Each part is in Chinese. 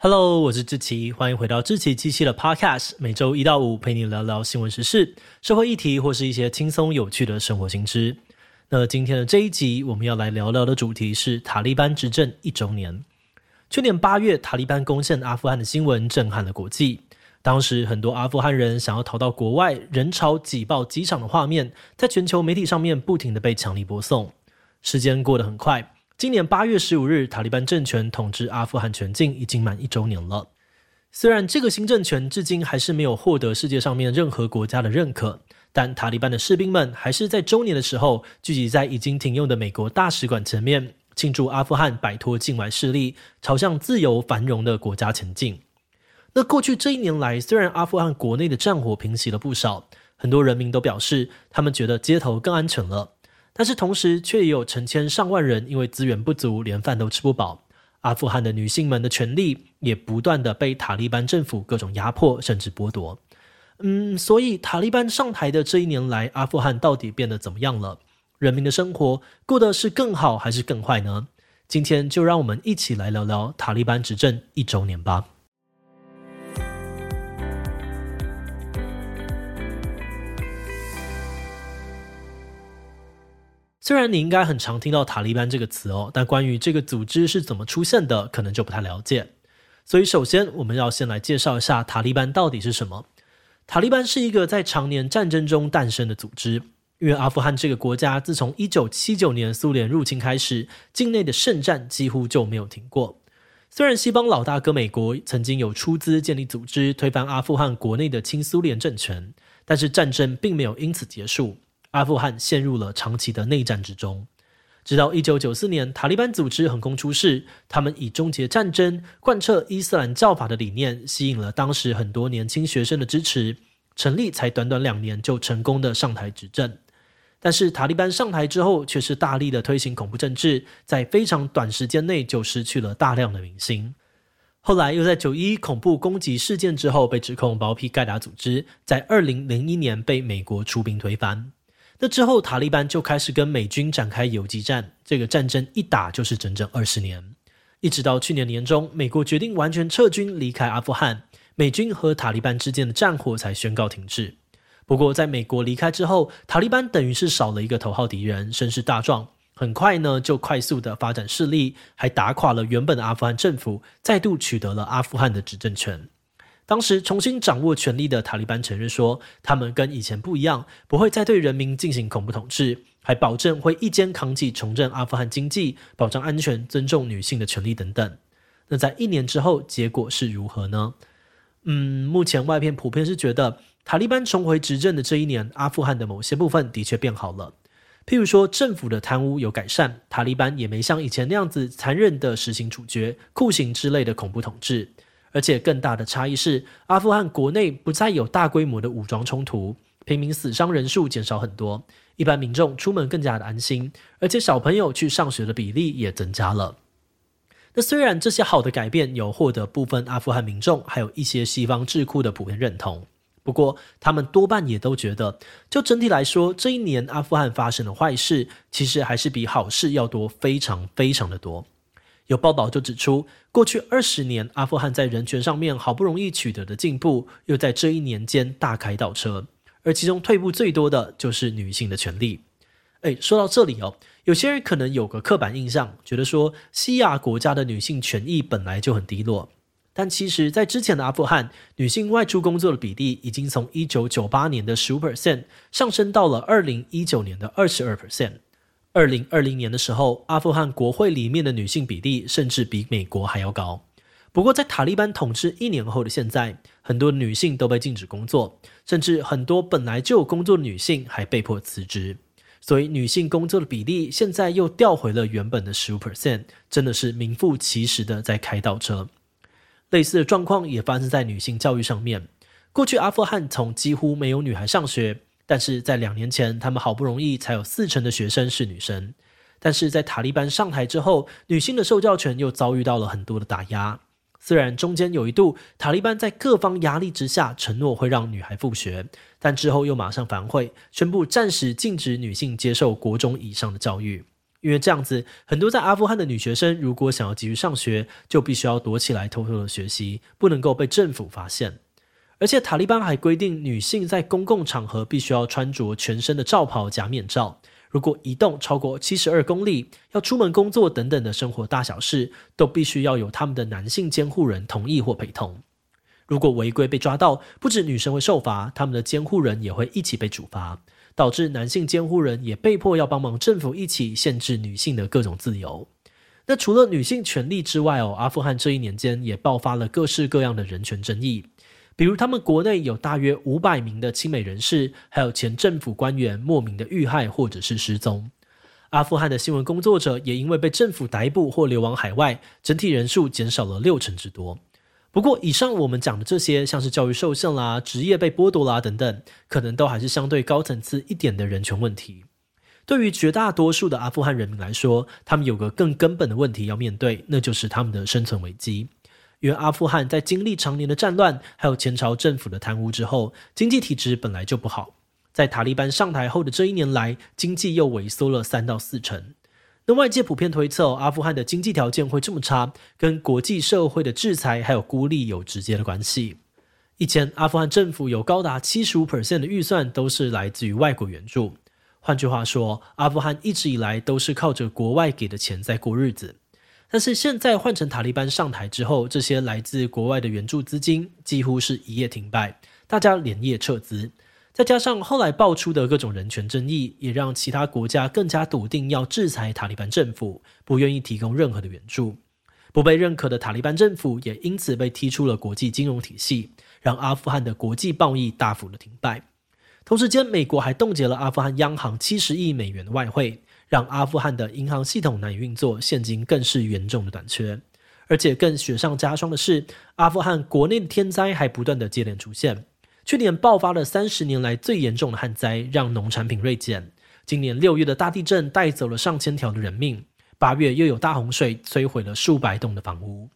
Hello，我是志奇，欢迎回到志奇七七的 Podcast，每周一到五陪你聊聊新闻时事、社会议题或是一些轻松有趣的生活新知。那今天的这一集，我们要来聊聊的主题是塔利班执政一周年。去年八月，塔利班攻陷阿富汗的新闻震撼了国际。当时很多阿富汗人想要逃到国外，人潮挤爆机场的画面，在全球媒体上面不停地被强力播送。时间过得很快。今年八月十五日，塔利班政权统治阿富汗全境已经满一周年了。虽然这个新政权至今还是没有获得世界上面任何国家的认可，但塔利班的士兵们还是在周年的时候聚集在已经停用的美国大使馆前面，庆祝阿富汗摆脱境外势力，朝向自由繁荣的国家前进。那过去这一年来，虽然阿富汗国内的战火平息了不少，很多人民都表示他们觉得街头更安全了。但是同时，却也有成千上万人因为资源不足，连饭都吃不饱。阿富汗的女性们的权利也不断的被塔利班政府各种压迫，甚至剥夺。嗯，所以塔利班上台的这一年来，阿富汗到底变得怎么样了？人民的生活过得是更好还是更坏呢？今天就让我们一起来聊聊塔利班执政一周年吧。虽然你应该很常听到塔利班这个词哦，但关于这个组织是怎么出现的，可能就不太了解。所以，首先我们要先来介绍一下塔利班到底是什么。塔利班是一个在常年战争中诞生的组织，因为阿富汗这个国家自从1979年苏联入侵开始，境内的圣战几乎就没有停过。虽然西方老大哥美国曾经有出资建立组织，推翻阿富汗国内的亲苏联政权，但是战争并没有因此结束。阿富汗陷入了长期的内战之中，直到一九九四年，塔利班组织横空出世，他们以终结战争、贯彻伊斯兰教法的理念，吸引了当时很多年轻学生的支持，成立才短短两年就成功的上台执政。但是塔利班上台之后，却是大力的推行恐怖政治，在非常短时间内就失去了大量的民心。后来又在九一恐怖攻击事件之后，被指控包庇盖达组织，在二零零一年被美国出兵推翻。那之后，塔利班就开始跟美军展开游击战，这个战争一打就是整整二十年，一直到去年年中，美国决定完全撤军离开阿富汗，美军和塔利班之间的战火才宣告停止。不过，在美国离开之后，塔利班等于是少了一个头号敌人，声势大壮，很快呢就快速的发展势力，还打垮了原本的阿富汗政府，再度取得了阿富汗的执政权。当时重新掌握权力的塔利班承认说，他们跟以前不一样，不会再对人民进行恐怖统治，还保证会一肩扛起重振阿富汗经济、保障安全、尊重女性的权利等等。那在一年之后，结果是如何呢？嗯，目前外片普遍是觉得，塔利班重回执政的这一年，阿富汗的某些部分的确变好了，譬如说政府的贪污有改善，塔利班也没像以前那样子残忍的实行处决、酷刑之类的恐怖统治。而且更大的差异是，阿富汗国内不再有大规模的武装冲突，平民死伤人数减少很多，一般民众出门更加的安心，而且小朋友去上学的比例也增加了。那虽然这些好的改变有获得部分阿富汗民众还有一些西方智库的普遍认同，不过他们多半也都觉得，就整体来说，这一年阿富汗发生的坏事其实还是比好事要多，非常非常的多。有报道就指出，过去二十年，阿富汗在人权上面好不容易取得的进步，又在这一年间大开倒车，而其中退步最多的就是女性的权利。哎，说到这里哦，有些人可能有个刻板印象，觉得说西亚国家的女性权益本来就很低落，但其实，在之前的阿富汗，女性外出工作的比例已经从一九九八年的十五 percent 上升到了二零一九年的二十二 percent。二零二零年的时候，阿富汗国会里面的女性比例甚至比美国还要高。不过，在塔利班统治一年后的现在，很多女性都被禁止工作，甚至很多本来就有工作的女性还被迫辞职。所以，女性工作的比例现在又掉回了原本的十五 percent，真的是名副其实的在开倒车。类似的状况也发生在女性教育上面。过去，阿富汗从几乎没有女孩上学。但是在两年前，他们好不容易才有四成的学生是女生。但是在塔利班上台之后，女性的受教权又遭遇到了很多的打压。虽然中间有一度，塔利班在各方压力之下承诺会让女孩复学，但之后又马上反悔，宣布暂时禁止女性接受国中以上的教育。因为这样子，很多在阿富汗的女学生如果想要继续上学，就必须要躲起来偷偷的学习，不能够被政府发现。而且塔利班还规定，女性在公共场合必须要穿着全身的罩袍加面罩。如果移动超过七十二公里，要出门工作等等的生活大小事，都必须要有他们的男性监护人同意或陪同。如果违规被抓到，不止女生会受罚，他们的监护人也会一起被处罚，导致男性监护人也被迫要帮忙政府一起限制女性的各种自由。那除了女性权利之外哦，阿富汗这一年间也爆发了各式各样的人权争议。比如，他们国内有大约五百名的亲美人士，还有前政府官员莫名的遇害或者是失踪。阿富汗的新闻工作者也因为被政府逮捕或流亡海外，整体人数减少了六成之多。不过，以上我们讲的这些，像是教育受限啦、职业被剥夺啦等等，可能都还是相对高层次一点的人权问题。对于绝大多数的阿富汗人民来说，他们有个更根本的问题要面对，那就是他们的生存危机。因为阿富汗在经历常年的战乱，还有前朝政府的贪污之后，经济体制本来就不好。在塔利班上台后的这一年来，经济又萎缩了三到四成。那外界普遍推测，阿富汗的经济条件会这么差，跟国际社会的制裁还有孤立有直接的关系。以前，阿富汗政府有高达七十五 percent 的预算都是来自于外国援助。换句话说，阿富汗一直以来都是靠着国外给的钱在过日子。但是现在换成塔利班上台之后，这些来自国外的援助资金几乎是一夜停摆，大家连夜撤资。再加上后来爆出的各种人权争议，也让其他国家更加笃定要制裁塔利班政府，不愿意提供任何的援助。不被认可的塔利班政府也因此被踢出了国际金融体系，让阿富汗的国际贸易大幅的停摆。同时间，美国还冻结了阿富汗央行七十亿美元的外汇。让阿富汗的银行系统难以运作，现金更是严重的短缺。而且更雪上加霜的是，阿富汗国内的天灾还不断的接连出现。去年爆发了三十年来最严重的旱灾，让农产品锐减。今年六月的大地震带走了上千条的人命，八月又有大洪水摧毁了数百栋的房屋。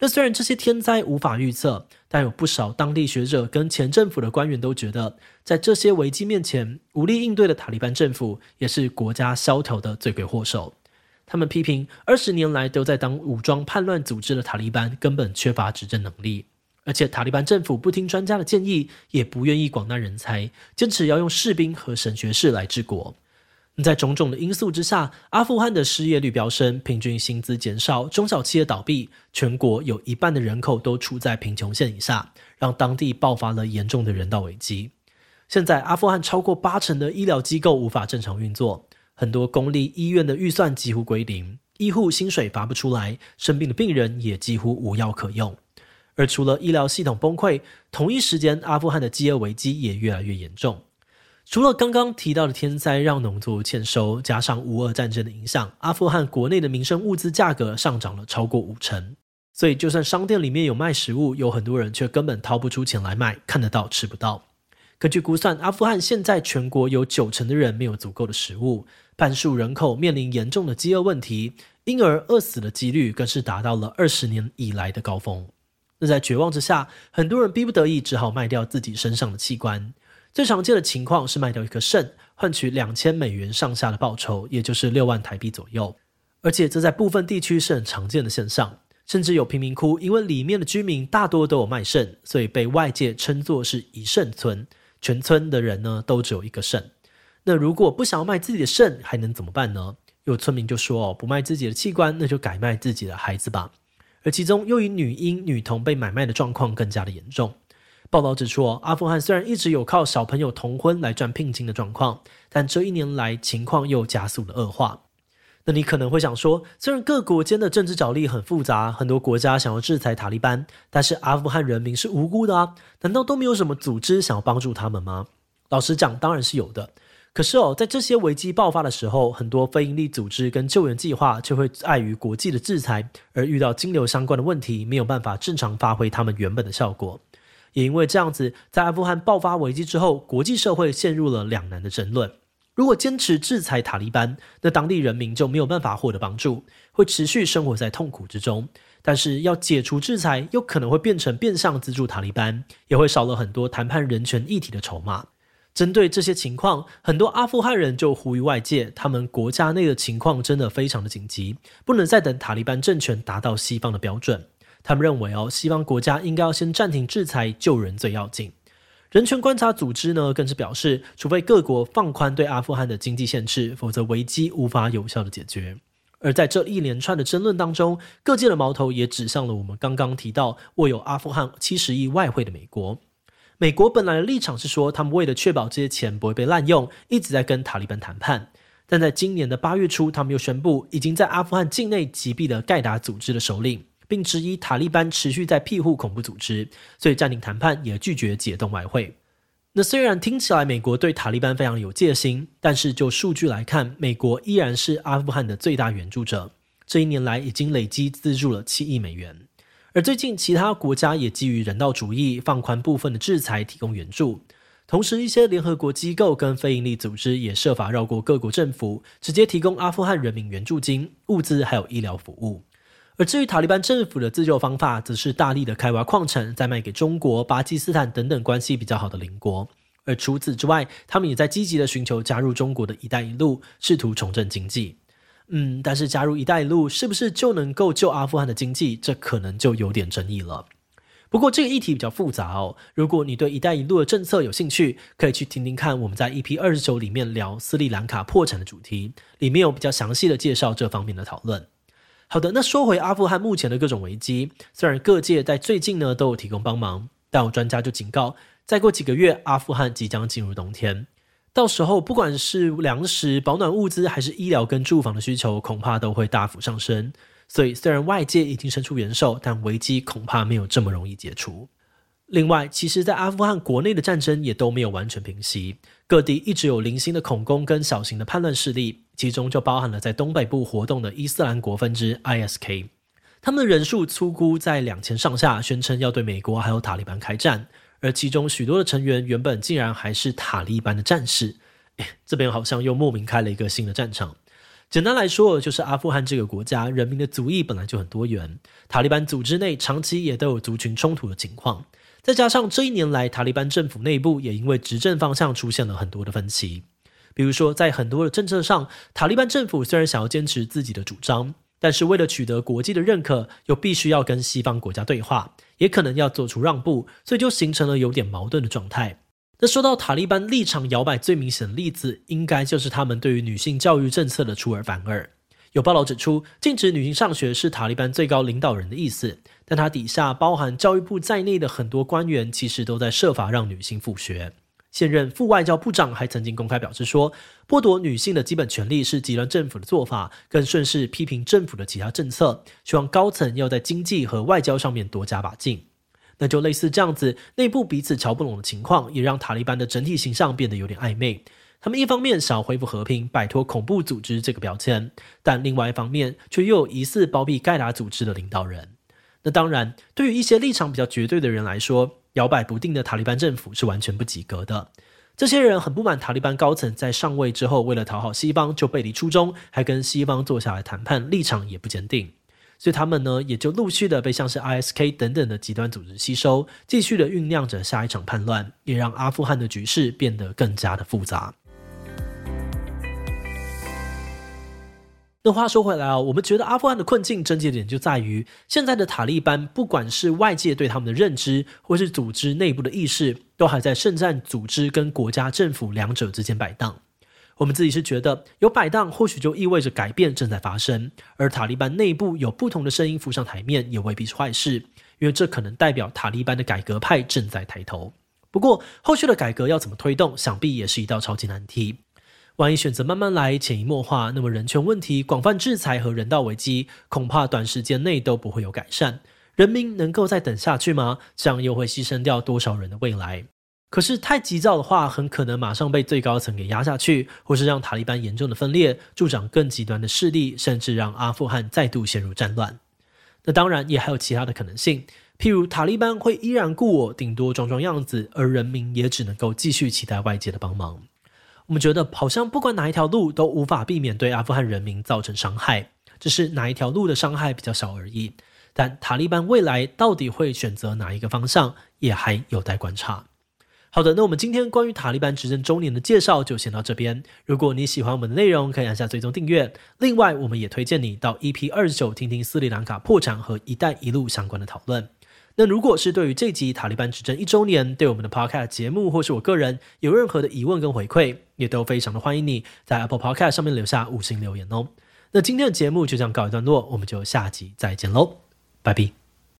那虽然这些天灾无法预测，但有不少当地学者跟前政府的官员都觉得，在这些危机面前，无力应对的塔利班政府也是国家萧条的罪魁祸首。他们批评二十年来都在当武装叛乱组织的塔利班根本缺乏执政能力，而且塔利班政府不听专家的建议，也不愿意广纳人才，坚持要用士兵和神学士来治国。在种种的因素之下，阿富汗的失业率飙升，平均薪资减少，中小企业倒闭，全国有一半的人口都处在贫穷线以下，让当地爆发了严重的人道危机。现在，阿富汗超过八成的医疗机构无法正常运作，很多公立医院的预算几乎归零，医护薪水发不出来，生病的病人也几乎无药可用。而除了医疗系统崩溃，同一时间，阿富汗的饥饿危机也越来越严重。除了刚刚提到的天灾让农作物欠收，加上乌俄战争的影响，阿富汗国内的民生物资价格上涨了超过五成。所以，就算商店里面有卖食物，有很多人却根本掏不出钱来买，看得到吃不到。根据估算，阿富汗现在全国有九成的人没有足够的食物，半数人口面临严重的饥饿问题，因而饿死的几率更是达到了二十年以来的高峰。那在绝望之下，很多人逼不得已只好卖掉自己身上的器官。最常见的情况是卖掉一颗肾，换取两千美元上下的报酬，也就是六万台币左右。而且这在部分地区是很常见的现象，甚至有贫民窟，因为里面的居民大多都有卖肾，所以被外界称作是一肾村。全村的人呢都只有一个肾。那如果不想要卖自己的肾，还能怎么办呢？有村民就说：“哦，不卖自己的器官，那就改卖自己的孩子吧。”而其中又以女婴、女童被买卖的状况更加的严重。报道指出，阿富汗虽然一直有靠小朋友童婚来赚聘金的状况，但这一年来情况又加速了恶化。那你可能会想说，虽然各国间的政治角力很复杂，很多国家想要制裁塔利班，但是阿富汗人民是无辜的啊？难道都没有什么组织想要帮助他们吗？老实讲，当然是有的。可是哦，在这些危机爆发的时候，很多非营利组织跟救援计划就会碍于国际的制裁，而遇到金流相关的问题，没有办法正常发挥他们原本的效果。也因为这样子，在阿富汗爆发危机之后，国际社会陷入了两难的争论。如果坚持制裁塔利班，那当地人民就没有办法获得帮助，会持续生活在痛苦之中。但是要解除制裁，又可能会变成变相资助塔利班，也会少了很多谈判人权议题的筹码。针对这些情况，很多阿富汗人就呼吁外界，他们国家内的情况真的非常的紧急，不能再等塔利班政权达到西方的标准。他们认为哦，西方国家应该要先暂停制裁，救人最要紧。人权观察组织呢，更是表示，除非各国放宽对阿富汗的经济限制，否则危机无法有效的解决。而在这一连串的争论当中，各界的矛头也指向了我们刚刚提到握有阿富汗七十亿外汇的美国。美国本来的立场是说，他们为了确保这些钱不会被滥用，一直在跟塔利班谈判。但在今年的八月初，他们又宣布已经在阿富汗境内击毙了盖达组织的首领，并质疑塔利班持续在庇护恐怖组织，所以暂停谈判，也拒绝解冻外汇。那虽然听起来美国对塔利班非常有戒心，但是就数据来看，美国依然是阿富汗的最大援助者，这一年来已经累计资助了七亿美元。而最近，其他国家也基于人道主义，放宽部分的制裁，提供援助。同时，一些联合国机构跟非营利组织也设法绕过各国政府，直接提供阿富汗人民援助金、物资还有医疗服务。而至于塔利班政府的自救方法，则是大力的开挖矿产，再卖给中国、巴基斯坦等等关系比较好的邻国。而除此之外，他们也在积极的寻求加入中国的一带一路，试图重振经济。嗯，但是加入“一带一路”是不是就能够救阿富汗的经济？这可能就有点争议了。不过这个议题比较复杂哦。如果你对“一带一路”的政策有兴趣，可以去听听看我们在 EP 二十九里面聊斯里兰卡破产的主题，里面有比较详细的介绍这方面的讨论。好的，那说回阿富汗目前的各种危机，虽然各界在最近呢都有提供帮忙，但有专家就警告，再过几个月，阿富汗即将进入冬天。到时候，不管是粮食、保暖物资，还是医疗跟住房的需求，恐怕都会大幅上升。所以，虽然外界已经伸出援手，但危机恐怕没有这么容易解除。另外，其实，在阿富汗国内的战争也都没有完全平息，各地一直有零星的恐攻跟小型的叛乱势力，其中就包含了在东北部活动的伊斯兰国分支 ISK，他们的人数粗估在两千上下，宣称要对美国还有塔利班开战。而其中许多的成员原本竟然还是塔利班的战士，这边好像又莫名开了一个新的战场。简单来说，就是阿富汗这个国家人民的族裔本来就很多元，塔利班组织内长期也都有族群冲突的情况，再加上这一年来塔利班政府内部也因为执政方向出现了很多的分歧，比如说在很多的政策上，塔利班政府虽然想要坚持自己的主张。但是为了取得国际的认可，又必须要跟西方国家对话，也可能要做出让步，所以就形成了有点矛盾的状态。那说到塔利班立场摇摆最明显的例子，应该就是他们对于女性教育政策的出尔反尔。有报道指出，禁止女性上学是塔利班最高领导人的意思，但他底下包含教育部在内的很多官员，其实都在设法让女性复学。现任副外交部长还曾经公开表示说，剥夺女性的基本权利是极端政府的做法，更顺势批评政府的其他政策，希望高层要在经济和外交上面多加把劲。那就类似这样子，内部彼此瞧不拢的情况，也让塔利班的整体形象变得有点暧昧。他们一方面想要恢复和平，摆脱恐怖组织这个标签，但另外一方面却又有疑似包庇盖达组织的领导人。那当然，对于一些立场比较绝对的人来说，摇摆不定的塔利班政府是完全不及格的。这些人很不满塔利班高层在上位之后，为了讨好西方就背离初衷，还跟西方坐下来谈判，立场也不坚定。所以他们呢，也就陆续的被像是 ISK 等等的极端组织吸收，继续的酝酿着下一场叛乱，也让阿富汗的局势变得更加的复杂。那话说回来啊，我们觉得阿富汗的困境症结点就在于现在的塔利班，不管是外界对他们的认知，或是组织内部的意识，都还在圣战组织跟国家政府两者之间摆荡。我们自己是觉得有摆荡，或许就意味着改变正在发生，而塔利班内部有不同的声音浮上台面，也未必是坏事，因为这可能代表塔利班的改革派正在抬头。不过后续的改革要怎么推动，想必也是一道超级难题。万一选择慢慢来，潜移默化，那么人权问题、广泛制裁和人道危机，恐怕短时间内都不会有改善。人民能够再等下去吗？这样又会牺牲掉多少人的未来？可是太急躁的话，很可能马上被最高层给压下去，或是让塔利班严重的分裂，助长更极端的势力，甚至让阿富汗再度陷入战乱。那当然也还有其他的可能性，譬如塔利班会依然故我，顶多装装样子，而人民也只能够继续期待外界的帮忙。我们觉得，好像不管哪一条路都无法避免对阿富汗人民造成伤害，只是哪一条路的伤害比较小而已。但塔利班未来到底会选择哪一个方向，也还有待观察。好的，那我们今天关于塔利班执政周年的介绍就先到这边。如果你喜欢我们的内容，可以按下追踪订阅。另外，我们也推荐你到 EP 二十九听听斯里兰卡破产和“一带一路”相关的讨论。那如果是对于这集塔利班执政一周年，对我们的 Podcast 节目或是我个人有任何的疑问跟回馈，也都非常的欢迎你在 Apple Podcast 上面留下五星留言哦。那今天的节目就这样告一段落，我们就下集再见喽，拜拜。